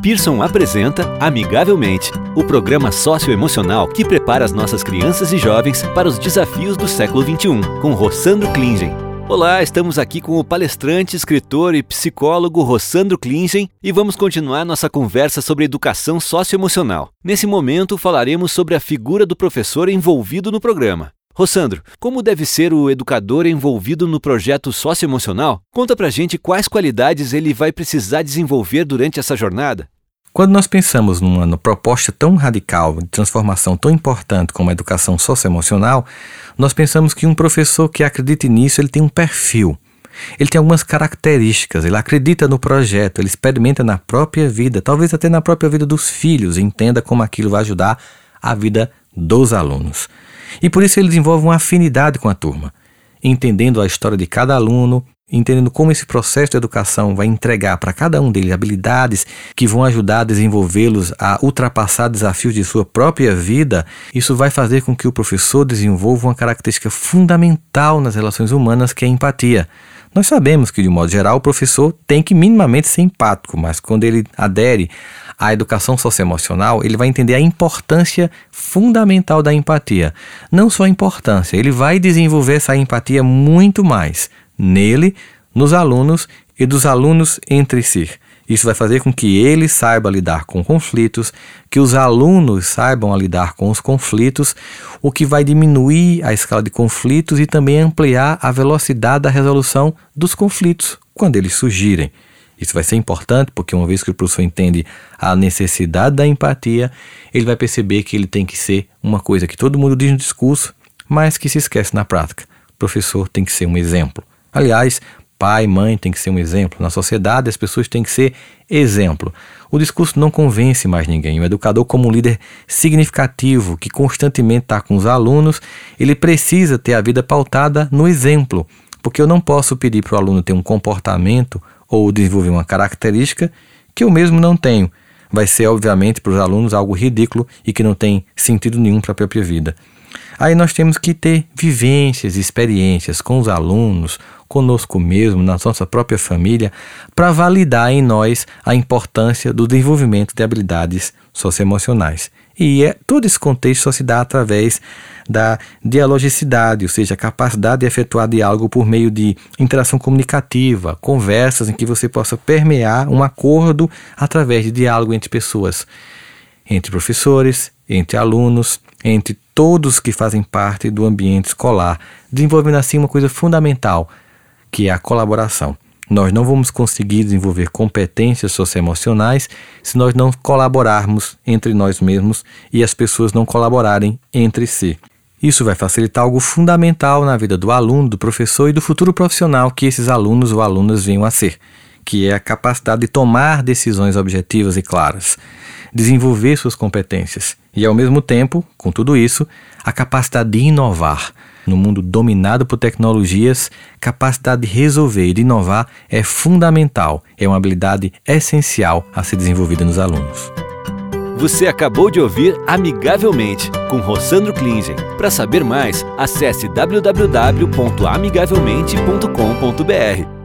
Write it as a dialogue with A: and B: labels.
A: Pearson apresenta Amigavelmente, o programa socioemocional que prepara as nossas crianças e jovens para os desafios do século XXI, com Rossandro Klingen. Olá, estamos aqui com o palestrante, escritor e psicólogo Rossandro Klingen e vamos continuar nossa conversa sobre educação socioemocional. Nesse momento, falaremos sobre a figura do professor envolvido no programa. Rossandro, como deve ser o educador envolvido no projeto socioemocional? Conta pra gente quais qualidades ele vai precisar desenvolver durante essa jornada.
B: Quando nós pensamos numa proposta tão radical, de transformação tão importante como a educação socioemocional, nós pensamos que um professor que acredite nisso, ele tem um perfil. Ele tem algumas características, ele acredita no projeto, ele experimenta na própria vida, talvez até na própria vida dos filhos, entenda como aquilo vai ajudar a vida dos alunos. E por isso ele desenvolve uma afinidade com a turma, entendendo a história de cada aluno, entendendo como esse processo de educação vai entregar para cada um deles habilidades que vão ajudar a desenvolvê-los a ultrapassar desafios de sua própria vida, isso vai fazer com que o professor desenvolva uma característica fundamental nas relações humanas, que é a empatia. Nós sabemos que, de modo geral, o professor tem que minimamente ser empático, mas quando ele adere à educação socioemocional, ele vai entender a importância fundamental da empatia. Não só a importância, ele vai desenvolver essa empatia muito mais nele, nos alunos e dos alunos entre si. Isso vai fazer com que ele saiba lidar com conflitos, que os alunos saibam lidar com os conflitos, o que vai diminuir a escala de conflitos e também ampliar a velocidade da resolução dos conflitos quando eles surgirem. Isso vai ser importante porque, uma vez que o professor entende a necessidade da empatia, ele vai perceber que ele tem que ser uma coisa que todo mundo diz no discurso, mas que se esquece na prática. O professor tem que ser um exemplo. Aliás, pai, mãe tem que ser um exemplo. Na sociedade, as pessoas têm que ser exemplo. O discurso não convence mais ninguém. O educador, como um líder significativo que constantemente está com os alunos, ele precisa ter a vida pautada no exemplo, porque eu não posso pedir para o aluno ter um comportamento ou desenvolver uma característica que eu mesmo não tenho. Vai ser, obviamente, para os alunos algo ridículo e que não tem sentido nenhum para a própria vida. Aí nós temos que ter vivências, experiências com os alunos, conosco mesmo, na nossa própria família, para validar em nós a importância do desenvolvimento de habilidades socioemocionais. E é, todo esse contexto só se dá através da dialogicidade, ou seja, a capacidade de efetuar diálogo por meio de interação comunicativa, conversas em que você possa permear um acordo através de diálogo entre pessoas, entre professores, entre alunos, entre todos que fazem parte do ambiente escolar, desenvolvendo assim uma coisa fundamental, que é a colaboração. Nós não vamos conseguir desenvolver competências socioemocionais se nós não colaborarmos entre nós mesmos e as pessoas não colaborarem entre si. Isso vai facilitar algo fundamental na vida do aluno, do professor e do futuro profissional que esses alunos ou alunas venham a ser, que é a capacidade de tomar decisões objetivas e claras, desenvolver suas competências e, ao mesmo tempo, com tudo isso, a capacidade de inovar no mundo dominado por tecnologias, capacidade de resolver e de inovar é fundamental, é uma habilidade essencial a ser desenvolvida nos alunos.
A: Você acabou de ouvir Amigavelmente, com Rossandro Klingen. Para saber mais, acesse www.amigavelmente.com.br.